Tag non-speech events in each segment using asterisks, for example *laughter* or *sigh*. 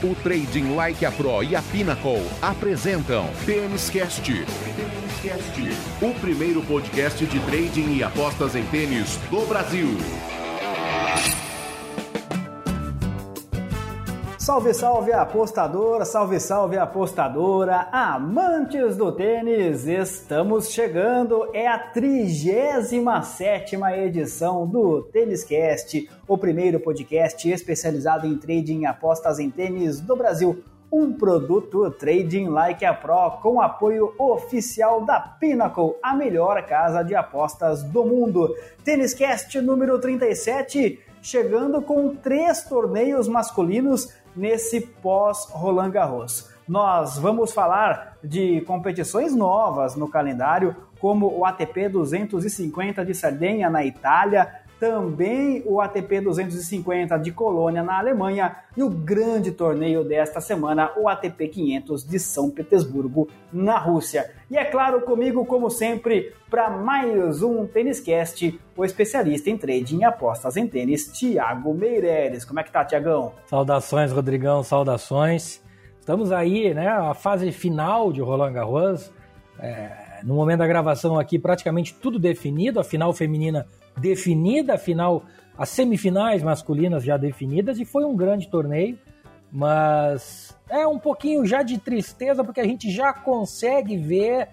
O Trading Like a Pro e a Pinnacle apresentam Tênis Cast. O primeiro podcast de trading e apostas em tênis do Brasil. Salve, salve apostadora, salve, salve apostadora, amantes do tênis, estamos chegando, é a 37 edição do Tênis Cast, o primeiro podcast especializado em trading e apostas em tênis do Brasil, um produto Trading Like a Pro com apoio oficial da Pinnacle, a melhor casa de apostas do mundo. Tênis Cast número 37, chegando com três torneios masculinos nesse pós-Roland Garros. Nós vamos falar de competições novas no calendário, como o ATP 250 de Sardenha na Itália, também o ATP 250 de Colônia na Alemanha e o grande torneio desta semana, o ATP 500 de São Petersburgo na Rússia. E é claro, comigo, como sempre, para mais um Tênis Cast, o especialista em trading e apostas em tênis, Tiago Meireles. Como é que tá, Tiagão? Saudações, Rodrigão, saudações. Estamos aí, né, a fase final de Roland Garros. É, no momento da gravação aqui, praticamente tudo definido, a final feminina definida, afinal, as semifinais masculinas já definidas, e foi um grande torneio, mas é um pouquinho já de tristeza, porque a gente já consegue ver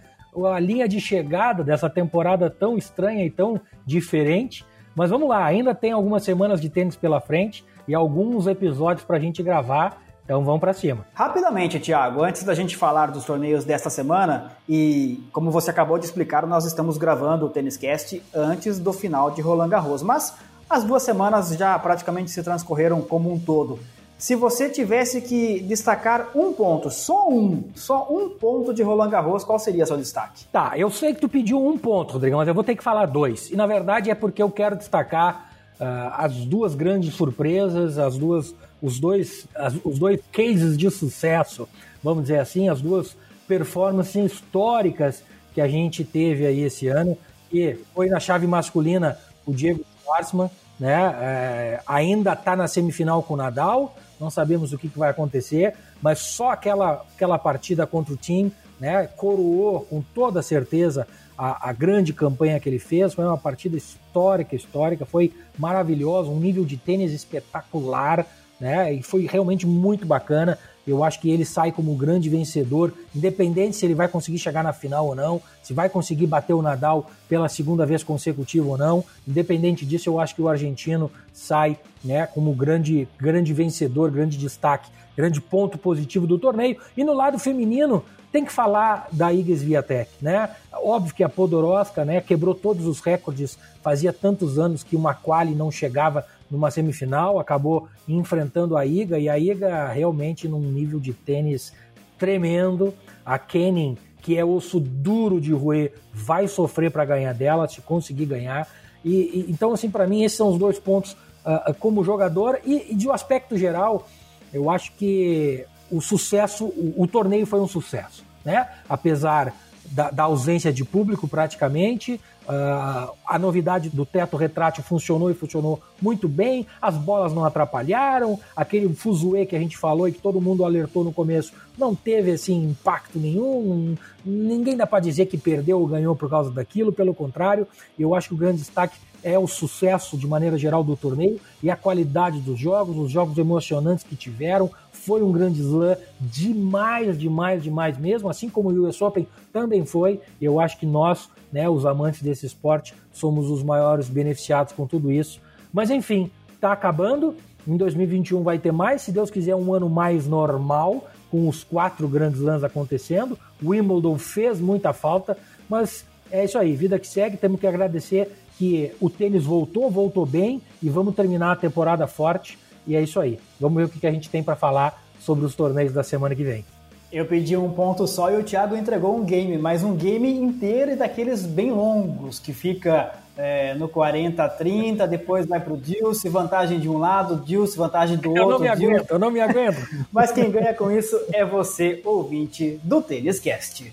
a linha de chegada dessa temporada tão estranha e tão diferente. Mas vamos lá, ainda tem algumas semanas de tênis pela frente e alguns episódios para a gente gravar. Então vamos para cima. Rapidamente, Thiago, antes da gente falar dos torneios desta semana, e como você acabou de explicar, nós estamos gravando o Tênis Cast antes do final de Roland Garros, mas as duas semanas já praticamente se transcorreram como um todo. Se você tivesse que destacar um ponto, só um, só um ponto de Roland Garros, qual seria seu destaque? Tá, eu sei que tu pediu um ponto, Rodrigo, mas eu vou ter que falar dois. E na verdade é porque eu quero destacar uh, as duas grandes surpresas, as duas os dois, as, os dois cases de sucesso, vamos dizer assim, as duas performances históricas que a gente teve aí esse ano, e foi na chave masculina o Diego Schwartzman, né? É, ainda está na semifinal com o Nadal, não sabemos o que, que, vai acontecer, mas só aquela, aquela partida contra o time né, coroou com toda certeza a, a, grande campanha que ele fez. Foi uma partida histórica, histórica, foi maravilhosa, um nível de tênis espetacular né? E foi realmente muito bacana. Eu acho que ele sai como grande vencedor, independente se ele vai conseguir chegar na final ou não, se vai conseguir bater o Nadal pela segunda vez consecutiva ou não. Independente disso, eu acho que o argentino sai né, como grande, grande vencedor, grande destaque, grande ponto positivo do torneio. E no lado feminino, tem que falar da Iga Swiatek, né? Óbvio que a Podoroska, né, quebrou todos os recordes. Fazia tantos anos que uma quali não chegava numa semifinal, acabou enfrentando a Iga e a Iga realmente num nível de tênis tremendo. A Kenin, que é osso duro de roer, vai sofrer para ganhar dela, se conseguir ganhar. E, e então, assim, para mim, esses são os dois pontos uh, como jogador e, e, de um aspecto geral, eu acho que o sucesso, o, o torneio foi um sucesso, né? Apesar da, da ausência de público praticamente, Uh, a novidade do teto retrátil funcionou e funcionou muito bem, as bolas não atrapalharam, aquele fuzuê que a gente falou e que todo mundo alertou no começo não teve assim impacto nenhum, ninguém dá para dizer que perdeu ou ganhou por causa daquilo, pelo contrário, eu acho que o grande destaque é o sucesso de maneira geral do torneio e a qualidade dos jogos, os jogos emocionantes que tiveram, foi um grande slam demais, demais, demais mesmo, assim como o US Open também foi, eu acho que nós né, os amantes desse esporte, somos os maiores beneficiados com tudo isso. Mas enfim, está acabando. Em 2021 vai ter mais, se Deus quiser, um ano mais normal, com os quatro grandes lãs acontecendo. O Wimbledon fez muita falta, mas é isso aí, vida que segue. Temos que agradecer que o tênis voltou, voltou bem e vamos terminar a temporada forte. E é isso aí. Vamos ver o que a gente tem para falar sobre os torneios da semana que vem. Eu pedi um ponto só e o Thiago entregou um game, mas um game inteiro e daqueles bem longos, que fica é, no 40-30, depois vai pro Dilce, vantagem de um lado, Dilce, vantagem do outro. Eu não me aguento, eu não me aguento. *laughs* mas quem ganha com isso é você, ouvinte do Tênis Cast.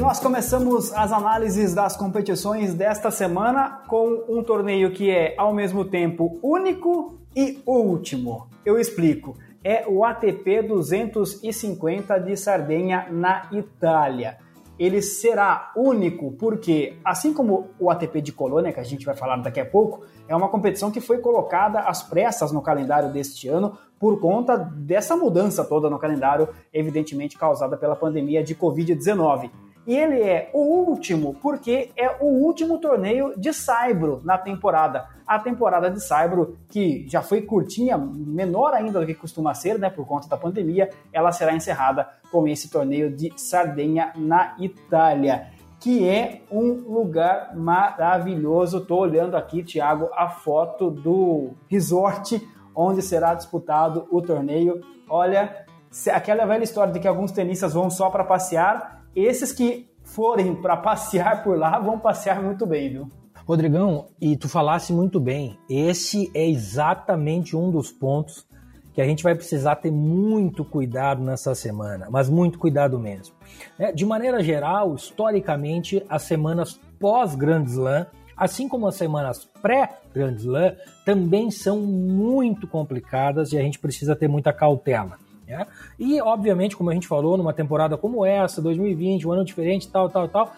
Nós começamos as análises das competições desta semana com um torneio que é ao mesmo tempo único e último. Eu explico. É o ATP 250 de Sardenha na Itália. Ele será único porque, assim como o ATP de Colônia, que a gente vai falar daqui a pouco, é uma competição que foi colocada às pressas no calendário deste ano por conta dessa mudança toda no calendário, evidentemente causada pela pandemia de Covid-19. E ele é o último porque é o último torneio de Saibro na temporada. A temporada de Saibro, que já foi curtinha, menor ainda do que costuma ser, né, por conta da pandemia, ela será encerrada com esse torneio de Sardenha na Itália, que é um lugar maravilhoso. Estou olhando aqui, Thiago, a foto do resort onde será disputado o torneio. Olha, aquela velha história de que alguns tenistas vão só para passear, esses que forem para passear por lá vão passear muito bem, viu? Rodrigão, e tu falasse muito bem, esse é exatamente um dos pontos que a gente vai precisar ter muito cuidado nessa semana, mas muito cuidado mesmo. É, de maneira geral, historicamente, as semanas pós-Grand Slam, assim como as semanas pré-Grand Slam, também são muito complicadas e a gente precisa ter muita cautela. Né? E, obviamente, como a gente falou, numa temporada como essa, 2020, um ano diferente, tal, tal, tal,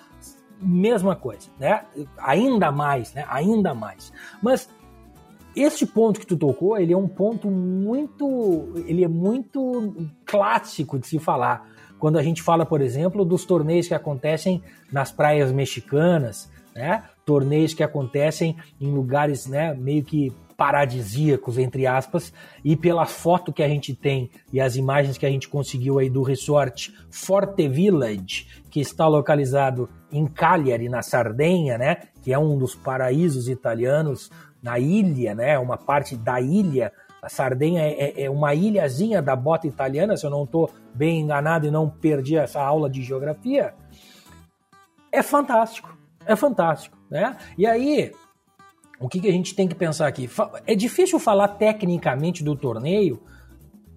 mesma coisa, né? Ainda mais, né? Ainda mais. Mas este ponto que tu tocou, ele é um ponto muito, ele é muito clássico de se falar. Quando a gente fala, por exemplo, dos torneios que acontecem nas praias mexicanas, né? Torneios que acontecem em lugares, né, meio que paradisíacos, entre aspas, e pela foto que a gente tem e as imagens que a gente conseguiu aí do resort Forte Village, que está localizado em Cagliari, na Sardenha, né, que é um dos paraísos italianos na ilha, né, uma parte da ilha. A Sardenha é, é uma ilhazinha da bota italiana, se eu não estou bem enganado e não perdi essa aula de geografia. É fantástico, é fantástico, né? E aí, o que, que a gente tem que pensar aqui? É difícil falar tecnicamente do torneio,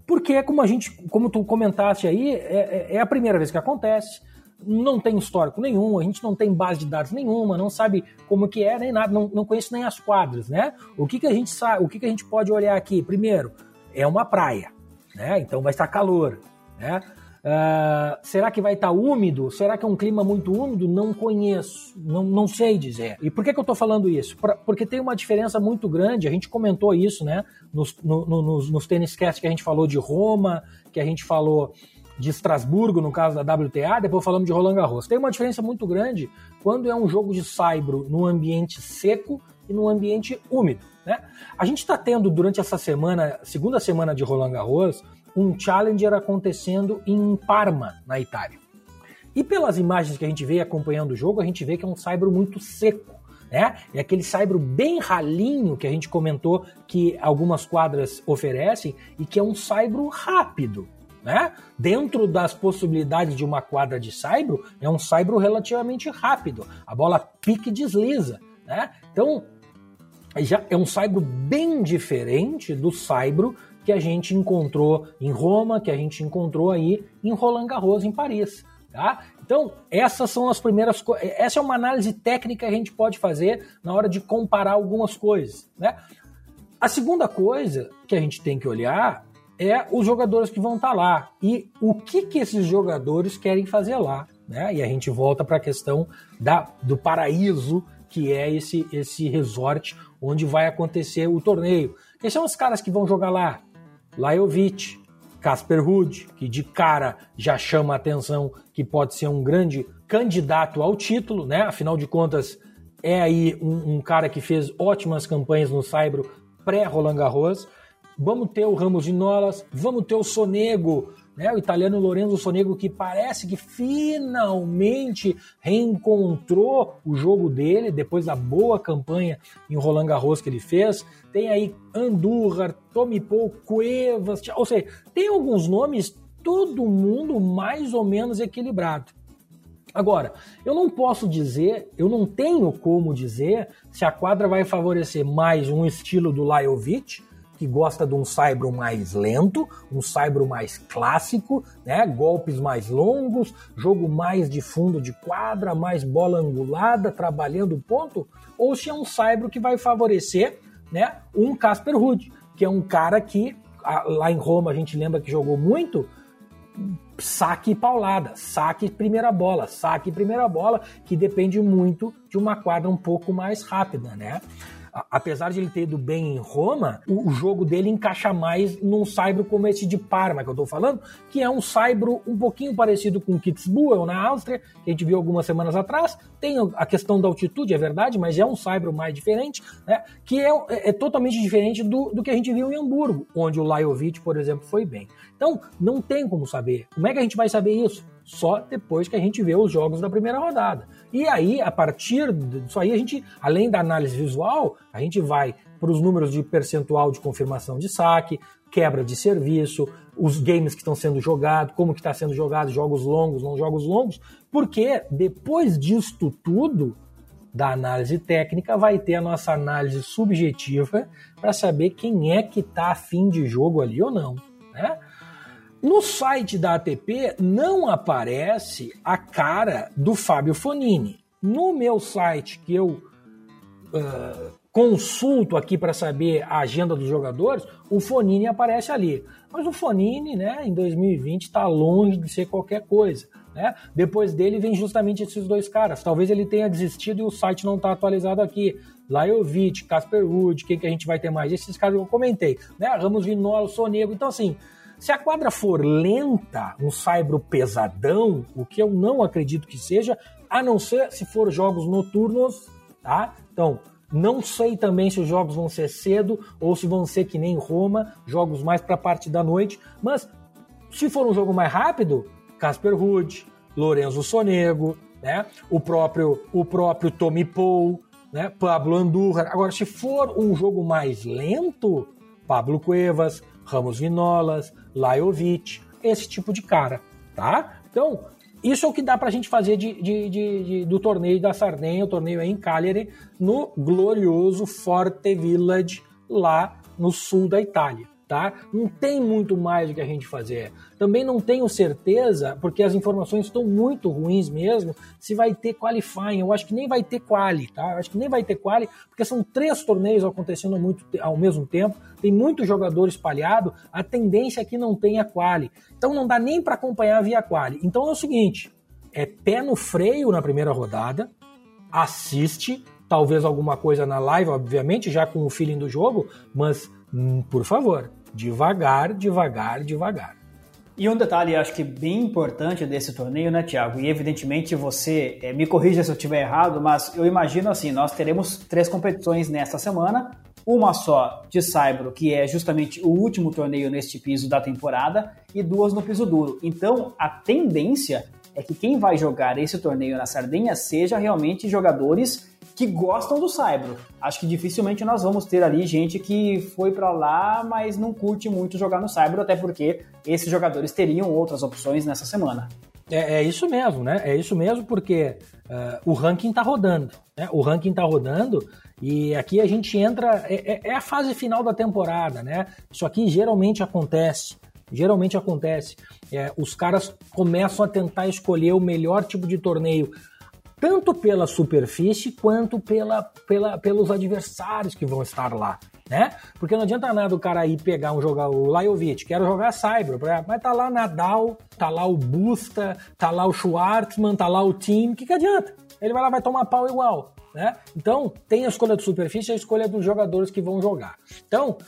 porque é como a gente, como tu comentaste aí, é, é, é a primeira vez que acontece, não tem histórico nenhum, a gente não tem base de dados nenhuma, não sabe como que é, nem nada, não, não conhece nem as quadras, né? O que, que a gente sabe, o que, que a gente pode olhar aqui? Primeiro, é uma praia, né? Então vai estar calor, né? Uh, será que vai estar tá úmido? Será que é um clima muito úmido? Não conheço, não, não sei dizer. E por que, que eu estou falando isso? Pra, porque tem uma diferença muito grande, a gente comentou isso, né? Nos, no, no, nos, nos tênis cast que a gente falou de Roma, que a gente falou de Estrasburgo, no caso da WTA, depois falamos de Roland Garros. Tem uma diferença muito grande quando é um jogo de saibro no ambiente seco e no ambiente úmido. Né? A gente está tendo durante essa semana, segunda semana de Roland Garros, um Challenger acontecendo em Parma, na Itália. E pelas imagens que a gente vê acompanhando o jogo, a gente vê que é um saibro muito seco. Né? É aquele saibro bem ralinho que a gente comentou que algumas quadras oferecem e que é um saibro rápido. Né? Dentro das possibilidades de uma quadra de saibro, é um saibro relativamente rápido. A bola pique e desliza. Né? Então, já é um saibro bem diferente do saibro que a gente encontrou em Roma, que a gente encontrou aí em Roland Garros, em Paris. Tá? Então, essas são as primeiras coisas. Essa é uma análise técnica que a gente pode fazer na hora de comparar algumas coisas. Né? A segunda coisa que a gente tem que olhar é os jogadores que vão estar tá lá e o que, que esses jogadores querem fazer lá. Né? E a gente volta para a questão da, do paraíso que é esse, esse resort onde vai acontecer o torneio. Quem são os caras que vão jogar lá? Lajovic, Casper Ruud, que de cara já chama a atenção que pode ser um grande candidato ao título, né? Afinal de contas, é aí um, um cara que fez ótimas campanhas no Saibro pré-Roland Garros. Vamos ter o Ramos de Nolas, vamos ter o Sonego, né? O italiano Lorenzo Sonego que parece que finalmente reencontrou o jogo dele depois da boa campanha em Roland Garros que ele fez. Tem aí Andújar, Tomipou, Cuevas, ou seja, tem alguns nomes todo mundo mais ou menos equilibrado. Agora, eu não posso dizer, eu não tenho como dizer se a quadra vai favorecer mais um estilo do Lajovic, que gosta de um saibro mais lento, um saibro mais clássico, né? golpes mais longos, jogo mais de fundo de quadra, mais bola angulada, trabalhando o ponto, ou se é um saibro que vai favorecer né, um Casper Ruud, que é um cara que lá em Roma a gente lembra que jogou muito saque e paulada, saque primeira bola, saque primeira bola, que depende muito de uma quadra um pouco mais rápida, né? Apesar de ele ter ido bem em Roma, o, o jogo dele encaixa mais num saibro como esse de Parma que eu tô falando, que é um saibro um pouquinho parecido com Kitzbühel na Áustria, que a gente viu algumas semanas atrás. Tem a questão da altitude, é verdade, mas é um saibro mais diferente, né? Que é, é, é totalmente diferente do, do que a gente viu em Hamburgo, onde o Lajovic, por exemplo, foi bem. Então, não tem como saber. Como é que a gente vai saber isso? Só depois que a gente vê os jogos da primeira rodada. E aí, a partir disso aí, a gente, além da análise visual, a gente vai para os números de percentual de confirmação de saque, quebra de serviço, os games que estão sendo jogados, como que está sendo jogado, jogos longos, não jogos longos, porque depois disto tudo, da análise técnica, vai ter a nossa análise subjetiva para saber quem é que está afim de jogo ali ou não. Né? No site da ATP não aparece a cara do Fábio Fonini. No meu site, que eu uh, consulto aqui para saber a agenda dos jogadores, o Fonini aparece ali. Mas o Fonini, né, em 2020, está longe de ser qualquer coisa. Né? Depois dele vem justamente esses dois caras. Talvez ele tenha desistido e o site não está atualizado aqui. Lajovic, Casper Wood, quem que a gente vai ter mais? Esses caras que eu comentei. Né? Ramos Vinola, Sonego. Então, assim, se a quadra for lenta, um saibro pesadão, o que eu não acredito que seja, a não ser se for jogos noturnos, tá? Então, não sei também se os jogos vão ser cedo ou se vão ser que nem Roma, jogos mais para a parte da noite, mas se for um jogo mais rápido, Casper Ruud, Lorenzo Sonego, né? O próprio o próprio Tommy Paul, né? Pablo Andújar. Agora, se for um jogo mais lento, Pablo Cuevas, Ramos Vinolas, Lajovic, esse tipo de cara, tá? Então, isso é o que dá pra gente fazer de, de, de do torneio da Sardenha, o torneio é em Cagliari, no glorioso Forte Village, lá no sul da Itália tá? Não tem muito mais o que a gente fazer. Também não tenho certeza, porque as informações estão muito ruins mesmo, se vai ter qualifying. Eu acho que nem vai ter quali, tá? Eu acho que nem vai ter quali, porque são três torneios acontecendo muito, ao mesmo tempo, tem muito jogador espalhado, a tendência é que não tenha quali. Então não dá nem para acompanhar via quali. Então é o seguinte, é pé no freio na primeira rodada, assiste, talvez alguma coisa na live, obviamente, já com o feeling do jogo, mas hum, por favor, devagar, devagar, devagar. E um detalhe, acho que bem importante desse torneio, né, Tiago? E evidentemente você é, me corrija se eu estiver errado, mas eu imagino assim: nós teremos três competições nesta semana. Uma só de Saibro, que é justamente o último torneio neste piso da temporada, e duas no piso duro. Então, a tendência é que quem vai jogar esse torneio na Sardenha seja realmente jogadores que gostam do Saibro. Acho que dificilmente nós vamos ter ali gente que foi para lá, mas não curte muito jogar no Saibro, até porque esses jogadores teriam outras opções nessa semana. É, é isso mesmo, né? É isso mesmo, porque uh, o ranking tá rodando. Né? O ranking tá rodando e aqui a gente entra. É, é, é a fase final da temporada, né? Isso aqui geralmente acontece. Geralmente acontece. É, os caras começam a tentar escolher o melhor tipo de torneio tanto pela superfície quanto pela, pela, pelos adversários que vão estar lá, né? Porque não adianta nada o cara ir pegar um jogar o Lajovic, quero jogar Cyber, mas tá lá Nadal, tá lá o Busta, tá lá o Schwartzman, tá lá o Team, o que, que adianta? Ele vai lá vai tomar pau igual, né? Então, tem a escolha de superfície e a escolha dos jogadores que vão jogar. Então,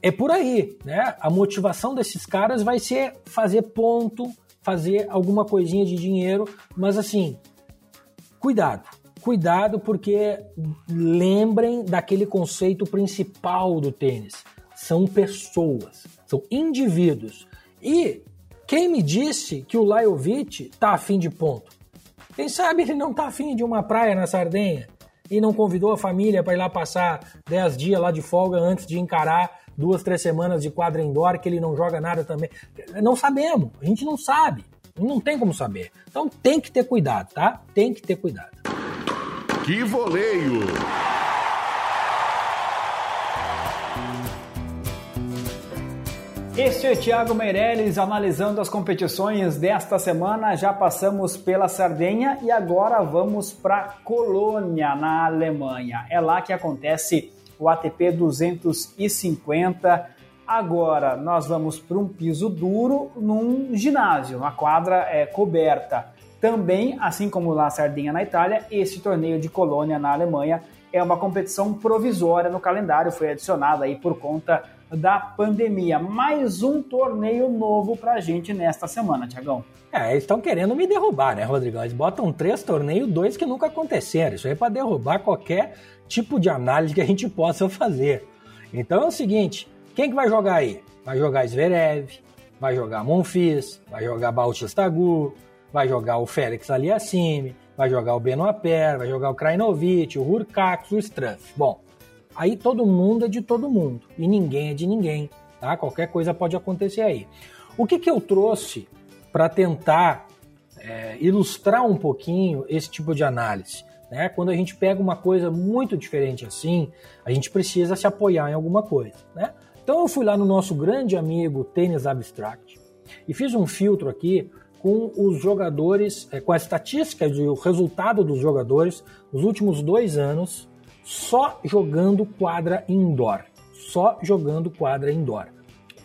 é por aí, né? A motivação desses caras vai ser fazer ponto, fazer alguma coisinha de dinheiro, mas assim, Cuidado, cuidado porque lembrem daquele conceito principal do tênis. São pessoas, são indivíduos. E quem me disse que o Lajovic tá afim de ponto? Quem sabe ele não tá afim de uma praia na Sardenha e não convidou a família para ir lá passar 10 dias lá de folga antes de encarar duas, três semanas de quadra indoor que ele não joga nada também. Não sabemos, a gente não sabe. Não tem como saber. Então tem que ter cuidado, tá? Tem que ter cuidado. Que voleio! Este é Thiago Meirelles analisando as competições desta semana. Já passamos pela Sardenha e agora vamos para Colônia, na Alemanha. É lá que acontece o ATP 250. Agora nós vamos para um piso duro num ginásio, uma quadra é, coberta. Também, assim como lá Sardenha na Itália, esse torneio de Colônia na Alemanha é uma competição provisória no calendário, foi adicionada aí por conta da pandemia. Mais um torneio novo pra gente nesta semana, Tiagão. É, eles estão querendo me derrubar, né, Rodrigão? Eles botam três torneios, dois que nunca aconteceram. Isso aí é para derrubar qualquer tipo de análise que a gente possa fazer. Então é o seguinte: quem que vai jogar aí? Vai jogar Zverev, vai jogar Monfils, vai jogar Bautista Agut, vai jogar o Félix Aliassime, vai jogar o Benoit vai jogar o Krajinovic, o Hurkacz, o Struff. Bom, aí todo mundo é de todo mundo e ninguém é de ninguém, tá? Qualquer coisa pode acontecer aí. O que, que eu trouxe para tentar é, ilustrar um pouquinho esse tipo de análise? Né? Quando a gente pega uma coisa muito diferente assim, a gente precisa se apoiar em alguma coisa. Né? Então eu fui lá no nosso grande amigo Tênis Abstract e fiz um filtro aqui com os jogadores, é, com a estatística e o resultado dos jogadores nos últimos dois anos só jogando quadra indoor. Só jogando quadra indoor.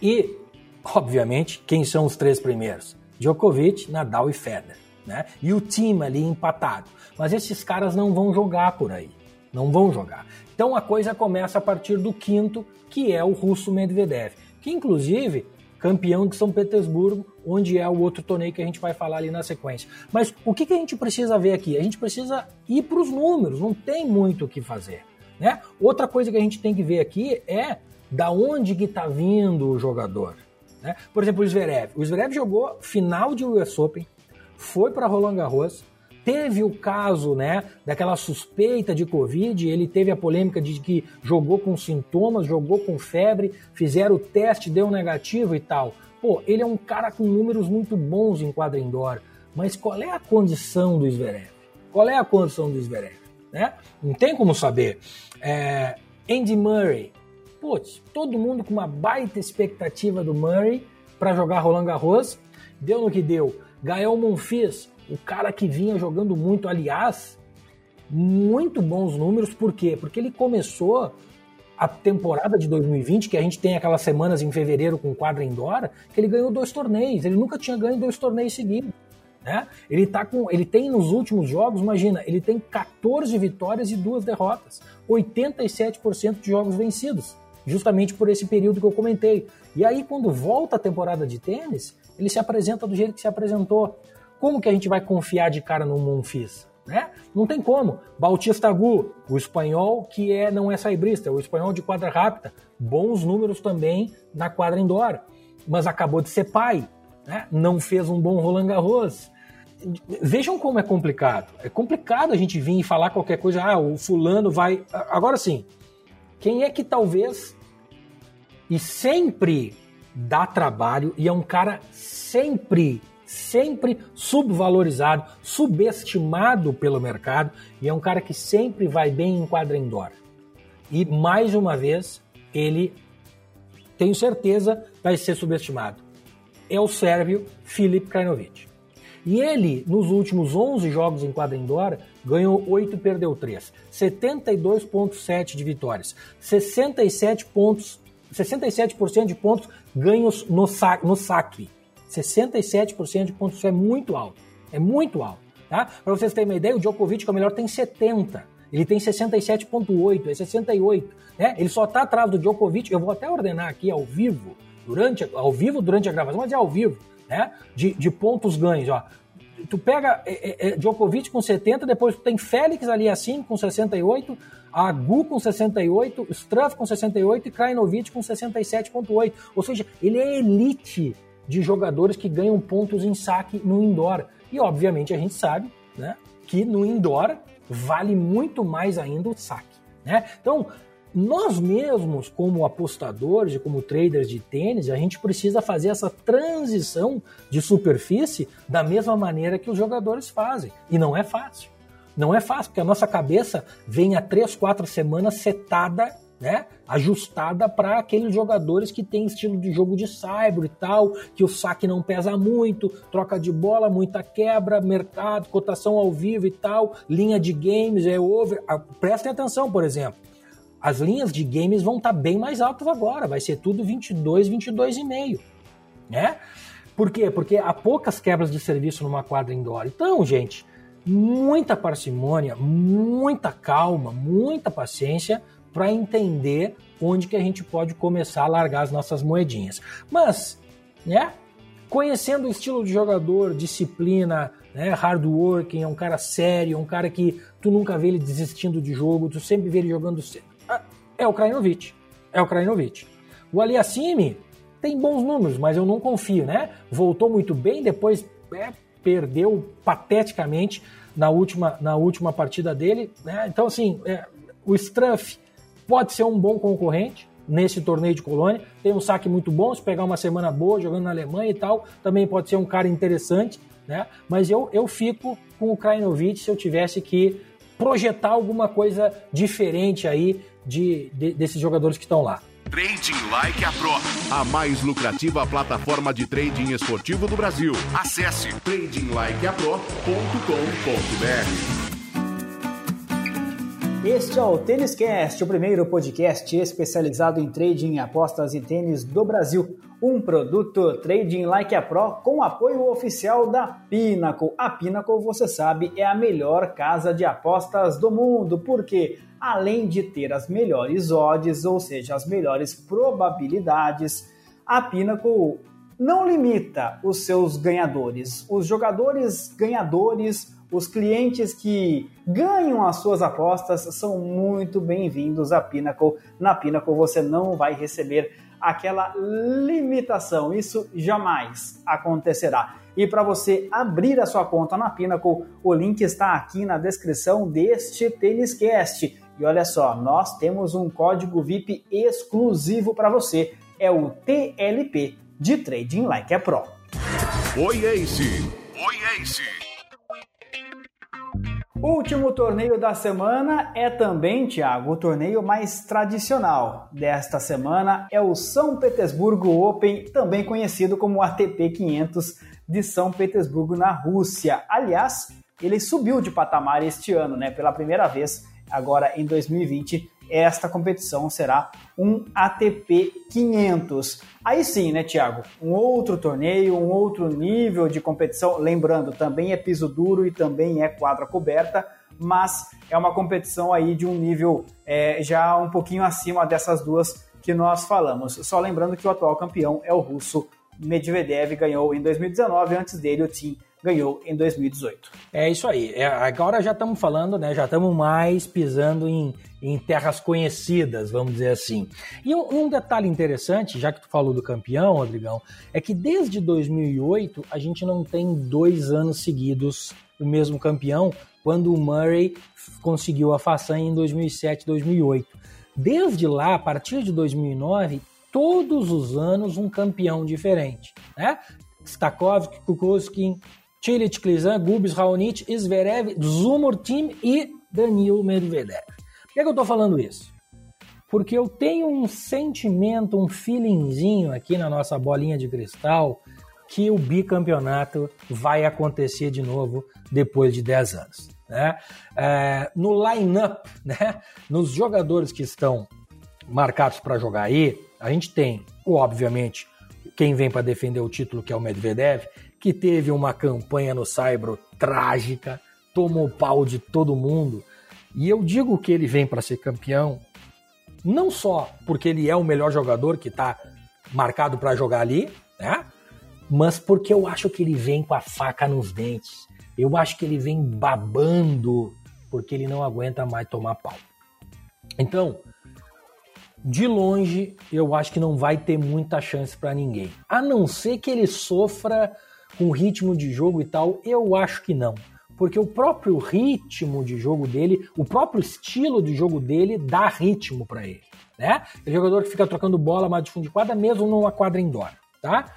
E, obviamente, quem são os três primeiros? Djokovic, Nadal e Federer. Né? E o time ali empatado. Mas esses caras não vão jogar por aí. Não vão jogar. Então a coisa começa a partir do quinto, que é o russo Medvedev. Que inclusive campeão de São Petersburgo, onde é o outro torneio que a gente vai falar ali na sequência. Mas o que, que a gente precisa ver aqui? A gente precisa ir para os números, não tem muito o que fazer. Né? Outra coisa que a gente tem que ver aqui é da onde que está vindo o jogador. Né? Por exemplo, o Zverev. O Zverev jogou final de US Open, foi para Roland Garros, Teve o caso, né, daquela suspeita de Covid, ele teve a polêmica de que jogou com sintomas, jogou com febre, fizeram o teste, deu negativo e tal. Pô, ele é um cara com números muito bons em quadra indoor, mas qual é a condição do Zverev? Qual é a condição do Zverev? Né? Não tem como saber. É, Andy Murray, putz, todo mundo com uma baita expectativa do Murray para jogar Roland Garros, deu no que deu. Gael Monfils, o cara que vinha jogando muito, aliás, muito bons números, por quê? Porque ele começou a temporada de 2020, que a gente tem aquelas semanas em fevereiro com quadra indoor, que ele ganhou dois torneios. Ele nunca tinha ganho dois torneios seguidos. Né? Ele, tá com, ele tem nos últimos jogos, imagina, ele tem 14 vitórias e duas derrotas, 87% de jogos vencidos, justamente por esse período que eu comentei. E aí, quando volta a temporada de tênis, ele se apresenta do jeito que se apresentou. Como que a gente vai confiar de cara no Monfils? Né? Não tem como. Bautista Agut, o espanhol que é não é saibrista, é o espanhol de quadra rápida, bons números também na quadra indoor, mas acabou de ser pai, né? não fez um bom Roland Garros. Vejam como é complicado. É complicado a gente vir e falar qualquer coisa, ah, o fulano vai. Agora sim, quem é que talvez e sempre dá trabalho e é um cara sempre sempre subvalorizado, subestimado pelo mercado e é um cara que sempre vai bem em quadra indoor. E mais uma vez, ele tenho certeza vai ser subestimado. É o sérvio Filip Krajinovic. E ele, nos últimos 11 jogos em quadra indoor, ganhou 8 e perdeu 3. 72,7 de vitórias. 67 pontos, 67% de pontos ganhos no, sa no saque. 67% de pontos, isso é muito alto. É muito alto. Tá? Para vocês terem uma ideia, o Djokovic, que é o melhor, tem 70. Ele tem 67,8, é 68. Né? Ele só está atrás do Djokovic. Eu vou até ordenar aqui ao vivo, durante, ao vivo durante a gravação, mas é ao vivo, né? De, de pontos ganhos. Ó. Tu pega é, é, é Djokovic com 70, depois tu tem Félix ali assim com 68, Agu com 68, Struff com 68 e Krajinovic com 67,8. Ou seja, ele é elite de jogadores que ganham pontos em saque no indoor. E obviamente a gente sabe né, que no indoor vale muito mais ainda o saque. Né? Então, nós mesmos, como apostadores e como traders de tênis, a gente precisa fazer essa transição de superfície da mesma maneira que os jogadores fazem. E não é fácil. Não é fácil, porque a nossa cabeça vem há três, quatro semanas setada né, ajustada para aqueles jogadores que têm estilo de jogo de cyber e tal, que o saque não pesa muito, troca de bola, muita quebra, mercado, cotação ao vivo e tal, linha de games, é over. Ah, prestem atenção, por exemplo. As linhas de games vão estar tá bem mais altas agora, vai ser tudo 22, 22,5, né? Por quê? Porque há poucas quebras de serviço numa quadra indoor. Então, gente, muita parcimônia, muita calma, muita paciência para entender onde que a gente pode começar a largar as nossas moedinhas. Mas, né? Conhecendo o estilo de jogador, disciplina, né, hard working, é um cara sério, um cara que tu nunca vê ele desistindo de jogo, tu sempre vê ele jogando cedo. Ah, é o Krajinovic. É o Krajinovic. O Aliassime tem bons números, mas eu não confio, né? Voltou muito bem, depois é, perdeu pateticamente na última, na última partida dele, né? Então, assim, é, o Struff pode ser um bom concorrente nesse torneio de Colônia. Tem um saque muito bom, se pegar uma semana boa jogando na Alemanha e tal, também pode ser um cara interessante, né? Mas eu, eu fico com o Krajinovic se eu tivesse que projetar alguma coisa diferente aí de, de desses jogadores que estão lá. Trading Like a Pro, a mais lucrativa plataforma de trading esportivo do Brasil. Acesse tradinglikeapro.com.br. Este é o Tênis Cast, o primeiro podcast especializado em trading, apostas e tênis do Brasil. Um produto Trading Like a Pro com apoio oficial da Pinnacle. A Pinnacle, você sabe, é a melhor casa de apostas do mundo, porque além de ter as melhores odds, ou seja, as melhores probabilidades, a Pinnacle não limita os seus ganhadores. Os jogadores ganhadores, os clientes que ganham as suas apostas são muito bem-vindos à Pinnacle. Na Pinnacle você não vai receber aquela limitação. Isso jamais acontecerá. E para você abrir a sua conta na Pinnacle, o link está aqui na descrição deste Têniscast. E olha só, nós temos um código VIP exclusivo para você. É o TLP de Trading Like a Pro. Oi, Ace! Oi, Ace! Último torneio da semana é também, Thiago, o torneio mais tradicional desta semana é o São Petersburgo Open, também conhecido como ATP 500 de São Petersburgo na Rússia. Aliás, ele subiu de patamar este ano, né? Pela primeira vez agora em 2020, esta competição será um ATP 500. Aí sim, né, Thiago? Um outro torneio, um outro nível de competição. Lembrando, também é piso duro e também é quadra coberta, mas é uma competição aí de um nível é, já um pouquinho acima dessas duas que nós falamos. Só lembrando que o atual campeão é o russo Medvedev, ganhou em 2019, antes dele o Tim ganhou em 2018. É isso aí. É, agora já estamos falando, né? Já estamos mais pisando em, em, terras conhecidas, vamos dizer assim. E um, um, detalhe interessante, já que tu falou do campeão, Rodrigão, é que desde 2008 a gente não tem dois anos seguidos o mesmo campeão, quando o Murray conseguiu a façanha em 2007, 2008. Desde lá, a partir de 2009, todos os anos um campeão diferente, né? Stakovski, Kukushkin, Cilic, Klizan, Gubis, Raonic, Zverev, Zumor Team e Danil Medvedev. Por que, é que eu estou falando isso? Porque eu tenho um sentimento, um feelingzinho aqui na nossa bolinha de cristal que o bicampeonato vai acontecer de novo depois de 10 anos. Né? É, no line-up, *laughs* né? nos jogadores que estão marcados para jogar aí, a gente tem, obviamente, quem vem para defender o título, que é o Medvedev, que teve uma campanha no Saibro trágica, tomou pau de todo mundo. E eu digo que ele vem para ser campeão, não só porque ele é o melhor jogador que está marcado para jogar ali, né? Mas porque eu acho que ele vem com a faca nos dentes. Eu acho que ele vem babando porque ele não aguenta mais tomar pau. Então, de longe, eu acho que não vai ter muita chance para ninguém. A não ser que ele sofra com ritmo de jogo e tal? Eu acho que não. Porque o próprio ritmo de jogo dele, o próprio estilo de jogo dele dá ritmo para ele, né? É jogador que fica trocando bola mais de fundo de quadra, mesmo numa quadra indoor, tá?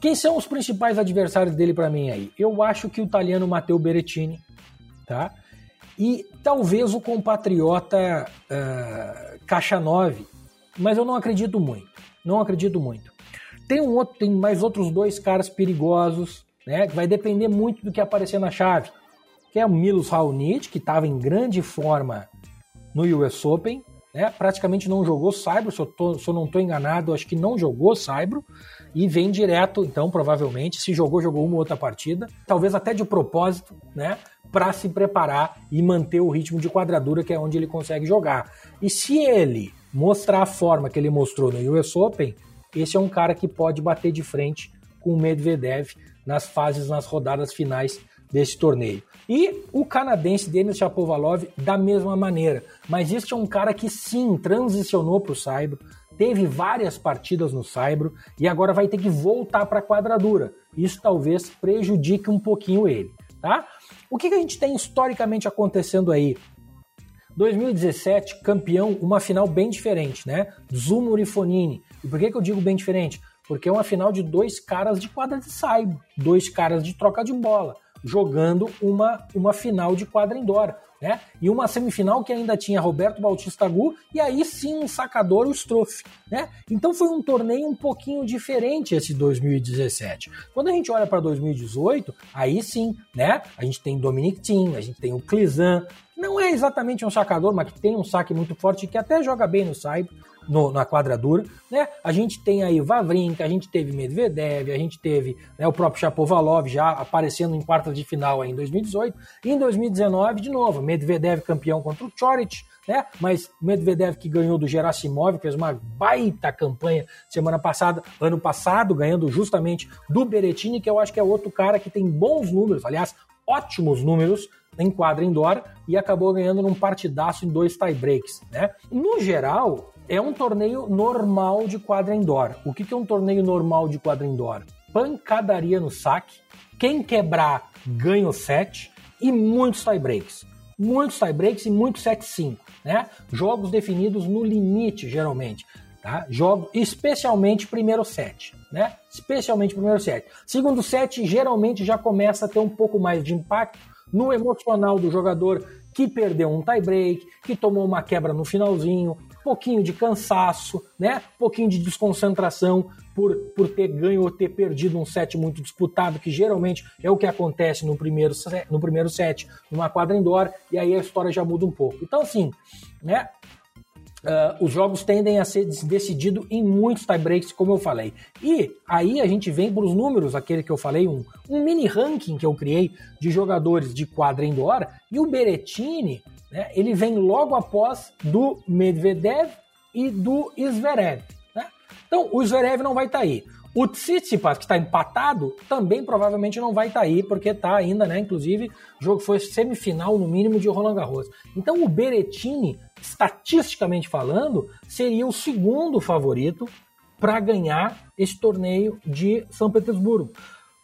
Quem são os principais adversários dele para mim aí? Eu acho que o italiano Matteo Berrettini, tá? e talvez o compatriota uh, Caixa 9, mas eu não acredito muito. Não acredito muito. Tem um outro, tem mais outros dois caras perigosos, né? Vai depender muito do que aparecer na chave. Que é o Milos Raonic, que estava em grande forma no US Open, né? Praticamente não jogou Saibro, se eu, tô, se eu não estou enganado, acho que não jogou Saibro e vem direto, então provavelmente, se jogou, jogou uma outra partida, talvez até de propósito, né? Para se preparar e manter o ritmo de quadradura que é onde ele consegue jogar. E se ele mostrar a forma que ele mostrou no US Open, esse é um cara que pode bater de frente com o Medvedev nas fases, nas rodadas finais desse torneio. E o canadense Denis Shapovalov da mesma maneira. Mas este é um cara que sim transicionou para o Saibro, teve várias partidas no Saibro e agora vai ter que voltar para a quadradura. Isso talvez prejudique um pouquinho ele, tá? O que, que a gente tem historicamente acontecendo aí? 2017, campeão, uma final bem diferente, né? Zumur e Fonini. E por que, que eu digo bem diferente? Porque é uma final de dois caras de quadra de saibro, dois caras de troca de bola, jogando uma, uma final de quadra indoor. Né? E uma semifinal que ainda tinha Roberto Bautista Gu e aí sim um sacador, o Strofe. Né? Então foi um torneio um pouquinho diferente esse 2017. Quando a gente olha para 2018, aí sim, né? A gente tem Dominic Thiem, a gente tem o Clizan, não é exatamente um sacador, mas que tem um saque muito forte que até joga bem no side, no, na quadradura, né? A gente tem aí Vavrinka, a gente teve Medvedev, a gente teve né, o próprio Chapovalov já aparecendo em quartas de final aí em 2018. E em 2019, de novo, Medvedev campeão contra o Chorich, né? Mas Medvedev que ganhou do Gerasimov, fez uma baita campanha semana passada, ano passado, ganhando justamente do Berettini, que eu acho que é outro cara que tem bons números, aliás, ótimos números em quadra indoor e acabou ganhando num partidaço em dois tie-breaks, né? No geral, é um torneio normal de quadra indoor. O que é um torneio normal de quadra indoor? Pancadaria no saque, quem quebrar ganha o set e muitos tie-breaks. Muitos tie-breaks e muitos set 5, né? Jogos definidos no limite, geralmente. Tá? Jogo especialmente primeiro set, né? Especialmente primeiro set. Segundo set geralmente já começa a ter um pouco mais de impacto no emocional do jogador que perdeu um tie break, que tomou uma quebra no finalzinho, pouquinho de cansaço, né? Pouquinho de desconcentração por, por ter ganho ou ter perdido um set muito disputado, que geralmente é o que acontece no primeiro, no primeiro set, numa quadra indoor, e aí a história já muda um pouco. Então, assim, né? Uh, os jogos tendem a ser decididos em muitos tiebreaks, como eu falei. E aí a gente vem para os números, aquele que eu falei, um, um, mini ranking que eu criei de jogadores de quadra indoor, e o Berettini, né, ele vem logo após do Medvedev e do Zverev. Né? Então o Zverev não vai estar tá aí. O Tsitsipas, que está empatado, também provavelmente não vai estar tá aí, porque está ainda, né? Inclusive, o jogo foi semifinal, no mínimo, de Roland Garros. Então, o Berettini, estatisticamente falando, seria o segundo favorito para ganhar esse torneio de São Petersburgo.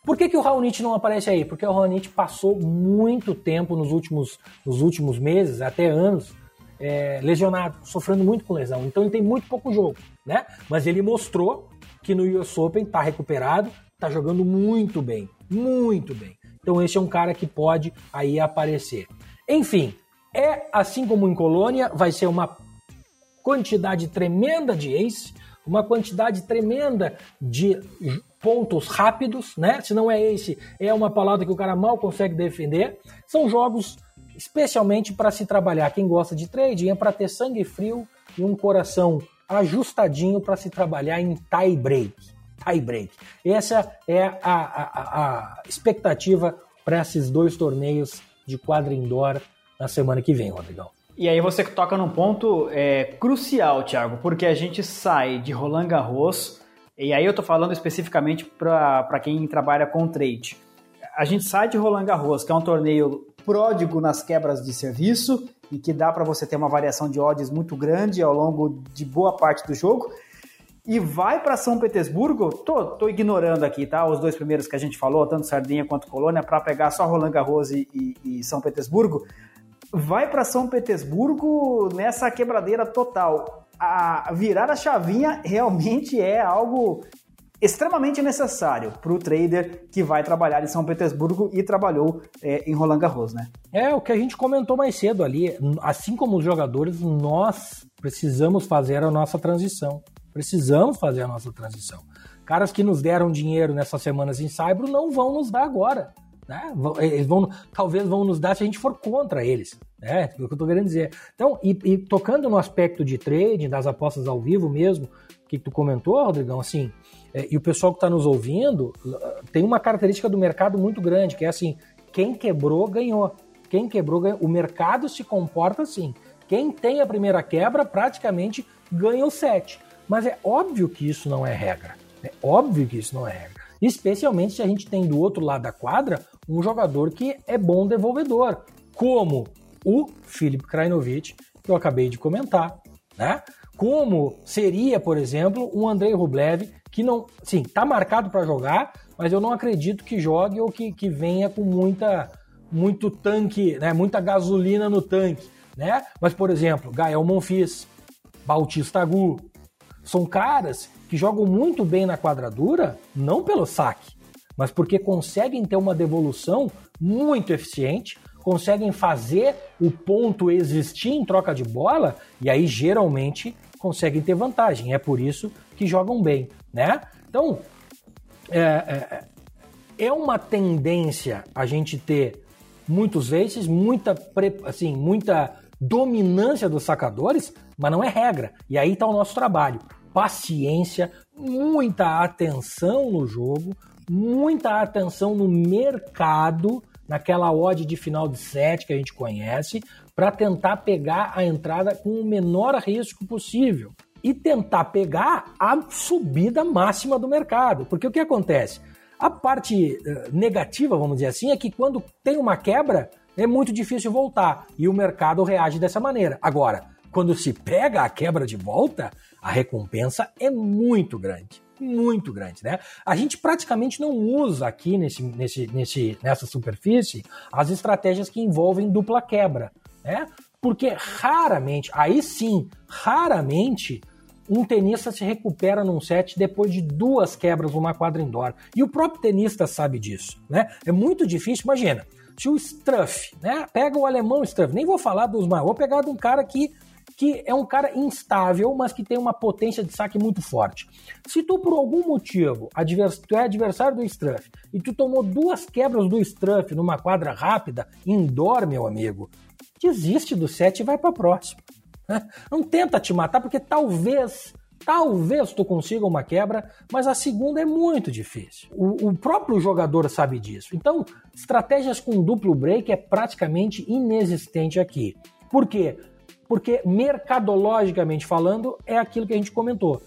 Por que, que o Raonic não aparece aí? Porque o Raonic passou muito tempo nos últimos, nos últimos meses, até anos, é, lesionado, sofrendo muito com lesão. Então ele tem muito pouco jogo, né? Mas ele mostrou que no US Open está recuperado, está jogando muito bem, muito bem. Então esse é um cara que pode aí aparecer. Enfim, é assim como em Colônia, vai ser uma quantidade tremenda de ace, uma quantidade tremenda de pontos rápidos, né? Se não é ace, é uma palavra que o cara mal consegue defender. São jogos especialmente para se trabalhar. Quem gosta de trading é para ter sangue frio e um coração ajustadinho para se trabalhar em tie break. Tie break. Essa é a, a, a expectativa para esses dois torneios de quadra indoor na semana que vem, Rodrigão. E aí você toca num ponto é, crucial, Thiago, porque a gente sai de Roland Garros, e aí eu tô falando especificamente para quem trabalha com trade. A gente sai de Roland Garros, que é um torneio pródigo nas quebras de serviço, e que dá para você ter uma variação de odds muito grande ao longo de boa parte do jogo. E vai para São Petersburgo, tô, tô ignorando aqui, tá? Os dois primeiros que a gente falou, tanto Sardinha quanto Colônia, para pegar só Roland Garros e, e, e São Petersburgo. Vai para São Petersburgo nessa quebradeira total. A virar a chavinha realmente é algo extremamente necessário para o trader que vai trabalhar em São Petersburgo e trabalhou é, em Roland Garros, né? É o que a gente comentou mais cedo ali. Assim como os jogadores, nós precisamos fazer a nossa transição. Precisamos fazer a nossa transição. Caras que nos deram dinheiro nessas semanas em Saibro não vão nos dar agora. Né? Eles vão, talvez vão nos dar se a gente for contra eles. Né? É o que eu estou querendo dizer. Então, e, e, tocando no aspecto de trading, das apostas ao vivo mesmo, que tu comentou, Rodrigão, assim, é, e o pessoal que está nos ouvindo, tem uma característica do mercado muito grande, que é assim, quem quebrou, ganhou. Quem quebrou, ganhou. O mercado se comporta assim. Quem tem a primeira quebra, praticamente ganha o set. Mas é óbvio que isso não é regra. É óbvio que isso não é regra. Especialmente se a gente tem do outro lado da quadra um jogador que é bom devolvedor, como o Filip Krajinovic, que eu acabei de comentar, né? Como seria, por exemplo, um Andrei Rublev, que não, sim, tá marcado para jogar, mas eu não acredito que jogue ou que, que venha com muita muito tanque, né, muita gasolina no tanque, né? Mas por exemplo, Gael Monfils, Bautista Agu, são caras que jogam muito bem na quadradura, não pelo saque, mas porque conseguem ter uma devolução muito eficiente, conseguem fazer o ponto existir em troca de bola e aí geralmente conseguem ter vantagem. É por isso que jogam bem, né? Então é, é, é uma tendência a gente ter muitos vezes muita assim muita dominância dos sacadores, mas não é regra. E aí está o nosso trabalho paciência, muita atenção no jogo, muita atenção no mercado, naquela odd de final de set que a gente conhece, para tentar pegar a entrada com o menor risco possível e tentar pegar a subida máxima do mercado. Porque o que acontece? A parte uh, negativa, vamos dizer assim, é que quando tem uma quebra, é muito difícil voltar e o mercado reage dessa maneira. Agora, quando se pega a quebra de volta, a recompensa é muito grande. Muito grande, né? A gente praticamente não usa aqui nesse, nesse, nesse, nessa superfície as estratégias que envolvem dupla quebra, né? Porque raramente, aí sim, raramente um tenista se recupera num set depois de duas quebras numa quadra indoor. E o próprio tenista sabe disso, né? É muito difícil, imagina, se o Struff, né? Pega o alemão Struff, nem vou falar dos maiores, vou pegar de um cara que que é um cara instável, mas que tem uma potência de saque muito forte. Se tu, por algum motivo, tu é adversário do Struff e tu tomou duas quebras do Struff numa quadra rápida, indoor, meu amigo, desiste do set e vai para próxima. *laughs* Não tenta te matar, porque talvez Talvez tu consiga uma quebra, mas a segunda é muito difícil. O, o, próprio jogador sabe disso. Então, estratégias com duplo break é praticamente inexistente aqui. Por quê? Porque mercadologicamente falando, é aquilo que a gente comentou.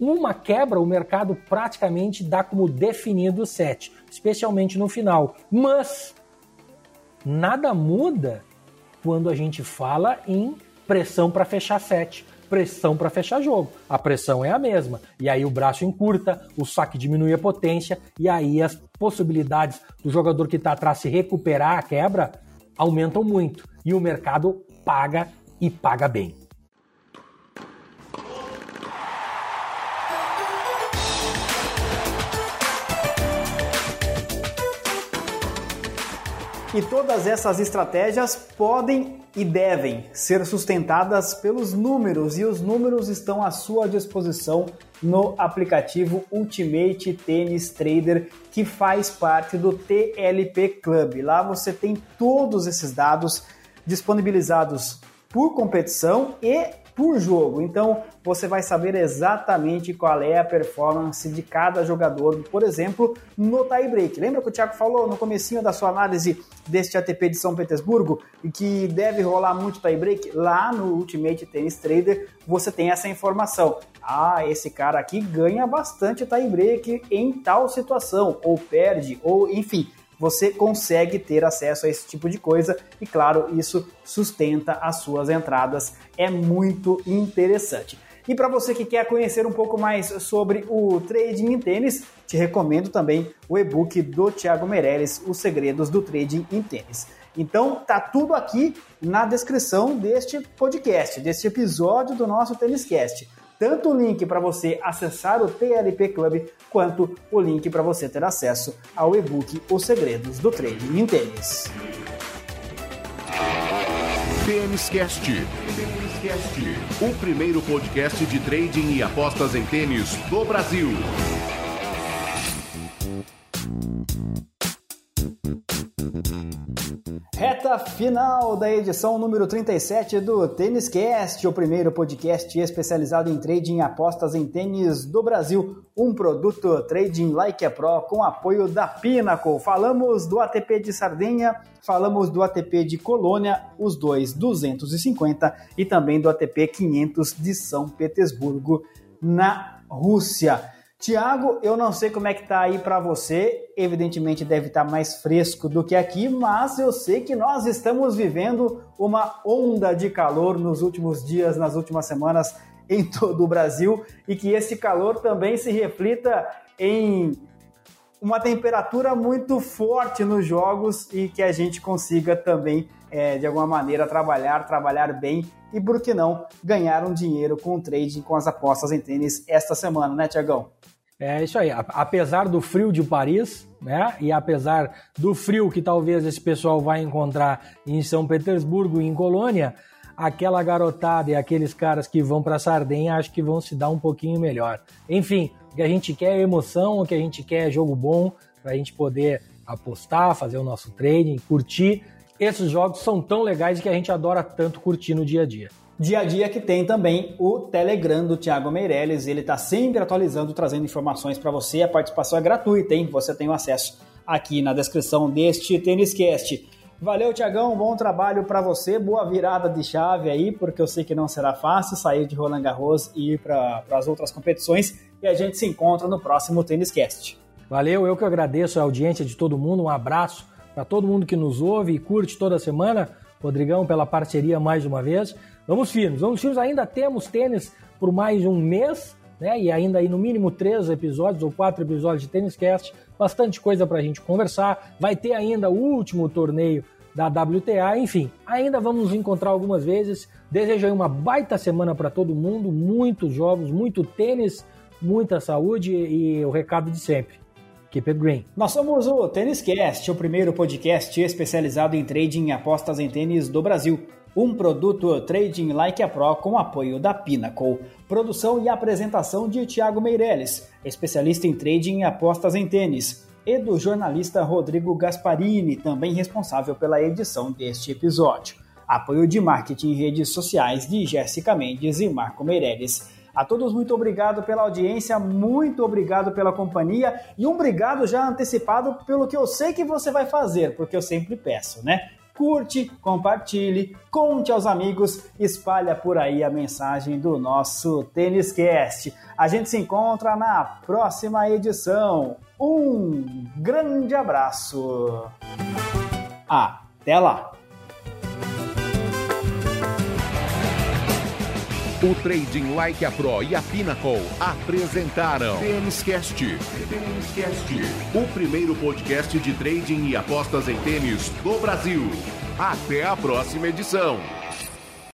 Uma quebra, o mercado praticamente dá como definido o set, especialmente no final. Mas nada muda quando a gente fala em pressão para fechar set, pressão para fechar jogo. A pressão é a mesma. E aí o braço encurta, o saque diminui a potência, e aí as possibilidades do jogador que está atrás se recuperar a quebra aumentam muito. E o mercado paga e paga bem. E todas essas estratégias podem e devem ser sustentadas pelos números, e os números estão à sua disposição no aplicativo Ultimate Tennis Trader, que faz parte do TLP Club. Lá você tem todos esses dados disponibilizados por competição e por jogo. Então você vai saber exatamente qual é a performance de cada jogador, por exemplo, no tie break. Lembra que o Thiago falou no comecinho da sua análise deste ATP de São Petersburgo que deve rolar muito tie break? Lá no Ultimate Tennis Trader você tem essa informação. Ah, esse cara aqui ganha bastante tie break em tal situação, ou perde, ou enfim você consegue ter acesso a esse tipo de coisa e, claro, isso sustenta as suas entradas. É muito interessante. E para você que quer conhecer um pouco mais sobre o trading em tênis, te recomendo também o e-book do Thiago Meirelles, Os Segredos do Trading em Tênis. Então, tá tudo aqui na descrição deste podcast, deste episódio do nosso Têniscast. Tanto o link para você acessar o TLP Club, quanto o link para você ter acesso ao e-book Os Segredos do Trading em Tênis. Têniscast. Têniscast. O primeiro podcast de trading e apostas em tênis do Brasil. Reta final da edição número 37 do Tênis Cast, o primeiro podcast especializado em trading e apostas em tênis do Brasil, um produto Trading Like a Pro com apoio da Pinnacle. Falamos do ATP de Sardenha, falamos do ATP de Colônia, os dois 250 e também do ATP 500 de São Petersburgo na Rússia. Tiago, eu não sei como é que tá aí para você, evidentemente deve estar tá mais fresco do que aqui, mas eu sei que nós estamos vivendo uma onda de calor nos últimos dias, nas últimas semanas em *laughs* todo o Brasil e que esse calor também se reflita em uma temperatura muito forte nos jogos e que a gente consiga também, é, de alguma maneira, trabalhar, trabalhar bem e, por que não, ganhar um dinheiro com o trading, com as apostas em tênis esta semana, né, Tiagão? É isso aí. Apesar do frio de Paris, né? E apesar do frio que talvez esse pessoal vai encontrar em São Petersburgo e em Colônia, aquela garotada e aqueles caras que vão para Sardenha acho que vão se dar um pouquinho melhor. Enfim, o que a gente quer é emoção, o que a gente quer é jogo bom para a gente poder apostar, fazer o nosso trading, curtir. Esses jogos são tão legais que a gente adora tanto curtir no dia a dia. Dia a dia que tem também o Telegram do Thiago Meirelles, ele está sempre atualizando, trazendo informações para você. A participação é gratuita, hein? Você tem o acesso aqui na descrição deste Tênis Cast. Valeu, Tiagão, bom trabalho para você, boa virada de chave aí, porque eu sei que não será fácil sair de Roland Garros e ir para as outras competições. E a gente se encontra no próximo Tênis Cast. Valeu, eu que agradeço a audiência de todo mundo, um abraço para todo mundo que nos ouve e curte toda semana. Rodrigão, pela parceria mais uma vez. Vamos firmes, vamos firmes. Ainda temos tênis por mais um mês, né? E ainda aí no mínimo três episódios ou quatro episódios de Tênis Cast. Bastante coisa para a gente conversar. Vai ter ainda o último torneio da WTA, enfim, ainda vamos nos encontrar algumas vezes. Desejo aí uma baita semana para todo mundo, muitos jogos, muito tênis, muita saúde e o recado de sempre. Keep it green. Nós somos o Tênis Cast, o primeiro podcast especializado em trading e apostas em tênis do Brasil um produto Trading Like a Pro com apoio da Pinnacle. Produção e apresentação de Tiago Meirelles, especialista em trading e apostas em tênis, e do jornalista Rodrigo Gasparini, também responsável pela edição deste episódio. Apoio de marketing e redes sociais de Jéssica Mendes e Marco Meirelles. A todos, muito obrigado pela audiência, muito obrigado pela companhia e um obrigado já antecipado pelo que eu sei que você vai fazer, porque eu sempre peço, né? Curte, compartilhe, conte aos amigos, espalha por aí a mensagem do nosso Tênis Cast. A gente se encontra na próxima edição. Um grande abraço. Até lá. O Trading Like a Pro e a Pinnacle apresentaram Têniscast. Têniscast, o primeiro podcast de trading e apostas em tênis do Brasil. Até a próxima edição.